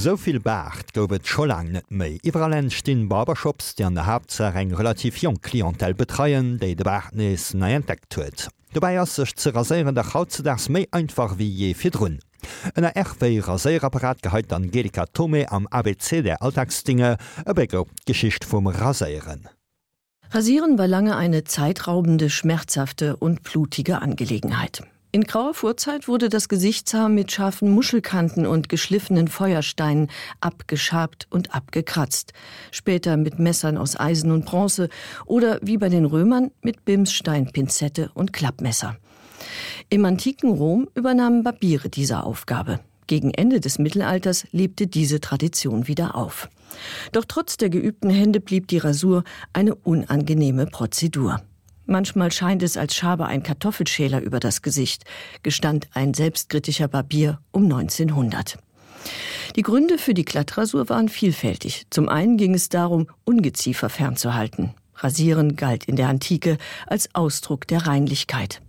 Soviel Bart goufet scholang net méi. Iwerallen stin Barbershops, die an der Hauptzer eng relativ jong Klientel betreien, déi de Bartnis nei entdeckt huet. Dobei as sech ze rasieren der Haut ze méi einfach wie je fir runn. En der Erwéi Raséierapparat geheit Angelika Tome am ABC der Alltagsdinge e beger Geschicht vum Rasieren. Rasieren war lange eine zeitraubende, schmerzhafte und blutige Angelegenheit. In grauer Vorzeit wurde das Gesichtshaar mit scharfen Muschelkanten und geschliffenen Feuersteinen abgeschabt und abgekratzt, später mit Messern aus Eisen und Bronze oder wie bei den Römern mit Bimssteinpinzette und Klappmesser. Im antiken Rom übernahmen Barbiere diese Aufgabe. Gegen Ende des Mittelalters lebte diese Tradition wieder auf. Doch trotz der geübten Hände blieb die Rasur eine unangenehme Prozedur. Manchmal scheint es, als schabe ein Kartoffelschäler über das Gesicht, gestand ein selbstkritischer Barbier um 1900. Die Gründe für die Glattrasur waren vielfältig. Zum einen ging es darum, Ungeziefer fernzuhalten. Rasieren galt in der Antike als Ausdruck der Reinlichkeit.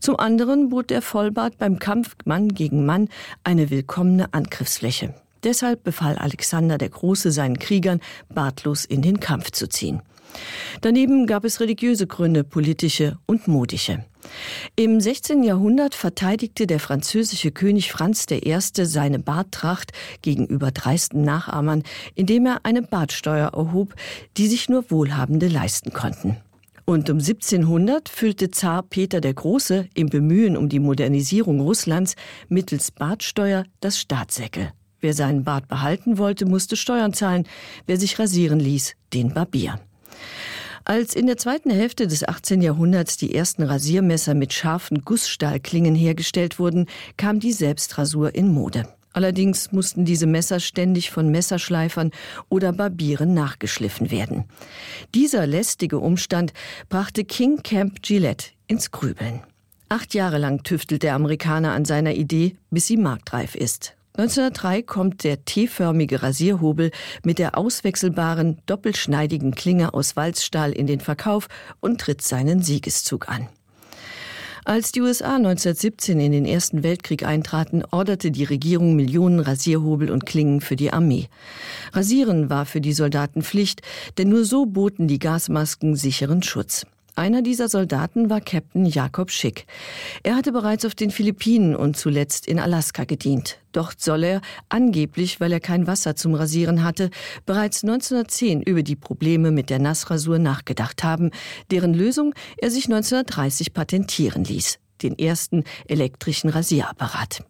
Zum anderen bot der Vollbart beim Kampf Mann gegen Mann eine willkommene Angriffsfläche. Deshalb befahl Alexander der Große seinen Kriegern, bartlos in den Kampf zu ziehen. Daneben gab es religiöse Gründe, politische und modische. Im 16. Jahrhundert verteidigte der französische König Franz I. seine Barttracht gegenüber dreisten Nachahmern, indem er eine Bartsteuer erhob, die sich nur Wohlhabende leisten konnten. Und um 1700 füllte Zar Peter der Große im Bemühen um die Modernisierung Russlands mittels Bartsteuer das Staatssäckel. Wer seinen Bart behalten wollte, musste Steuern zahlen, wer sich rasieren ließ, den Barbier. Als in der zweiten Hälfte des 18. Jahrhunderts die ersten Rasiermesser mit scharfen Gussstahlklingen hergestellt wurden, kam die Selbstrasur in Mode. Allerdings mussten diese Messer ständig von Messerschleifern oder Barbieren nachgeschliffen werden. Dieser lästige Umstand brachte King Camp Gillette ins Grübeln. Acht Jahre lang tüftelt der Amerikaner an seiner Idee, bis sie marktreif ist. 1903 kommt der T-förmige Rasierhobel mit der auswechselbaren doppelschneidigen Klinge aus Walzstahl in den Verkauf und tritt seinen Siegeszug an. Als die USA 1917 in den Ersten Weltkrieg eintraten, orderte die Regierung Millionen Rasierhobel und Klingen für die Armee. Rasieren war für die Soldaten Pflicht, denn nur so boten die Gasmasken sicheren Schutz. Einer dieser Soldaten war Captain Jakob Schick. Er hatte bereits auf den Philippinen und zuletzt in Alaska gedient. Dort soll er, angeblich weil er kein Wasser zum Rasieren hatte, bereits 1910 über die Probleme mit der Nassrasur nachgedacht haben, deren Lösung er sich 1930 patentieren ließ, den ersten elektrischen Rasierapparat.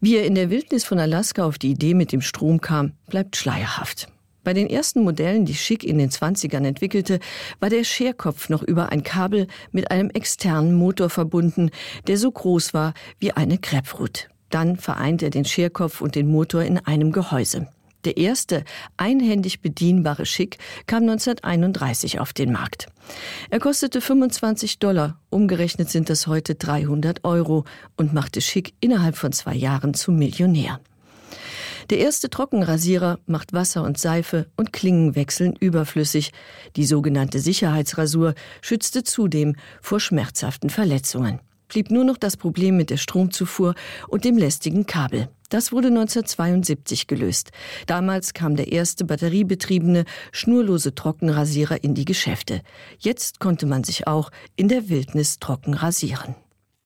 Wie er in der Wildnis von Alaska auf die Idee mit dem Strom kam, bleibt schleierhaft. Bei den ersten Modellen, die Schick in den 20ern entwickelte, war der Scherkopf noch über ein Kabel mit einem externen Motor verbunden, der so groß war wie eine Krebfrut. Dann vereint er den Scherkopf und den Motor in einem Gehäuse. Der erste einhändig bedienbare Schick kam 1931 auf den Markt. Er kostete 25 Dollar, umgerechnet sind das heute 300 Euro und machte Schick innerhalb von zwei Jahren zum Millionär. Der erste Trockenrasierer macht Wasser und Seife und Klingenwechseln überflüssig. Die sogenannte Sicherheitsrasur schützte zudem vor schmerzhaften Verletzungen. Blieb nur noch das Problem mit der Stromzufuhr und dem lästigen Kabel. Das wurde 1972 gelöst. Damals kam der erste batteriebetriebene, schnurlose Trockenrasierer in die Geschäfte. Jetzt konnte man sich auch in der Wildnis trocken rasieren.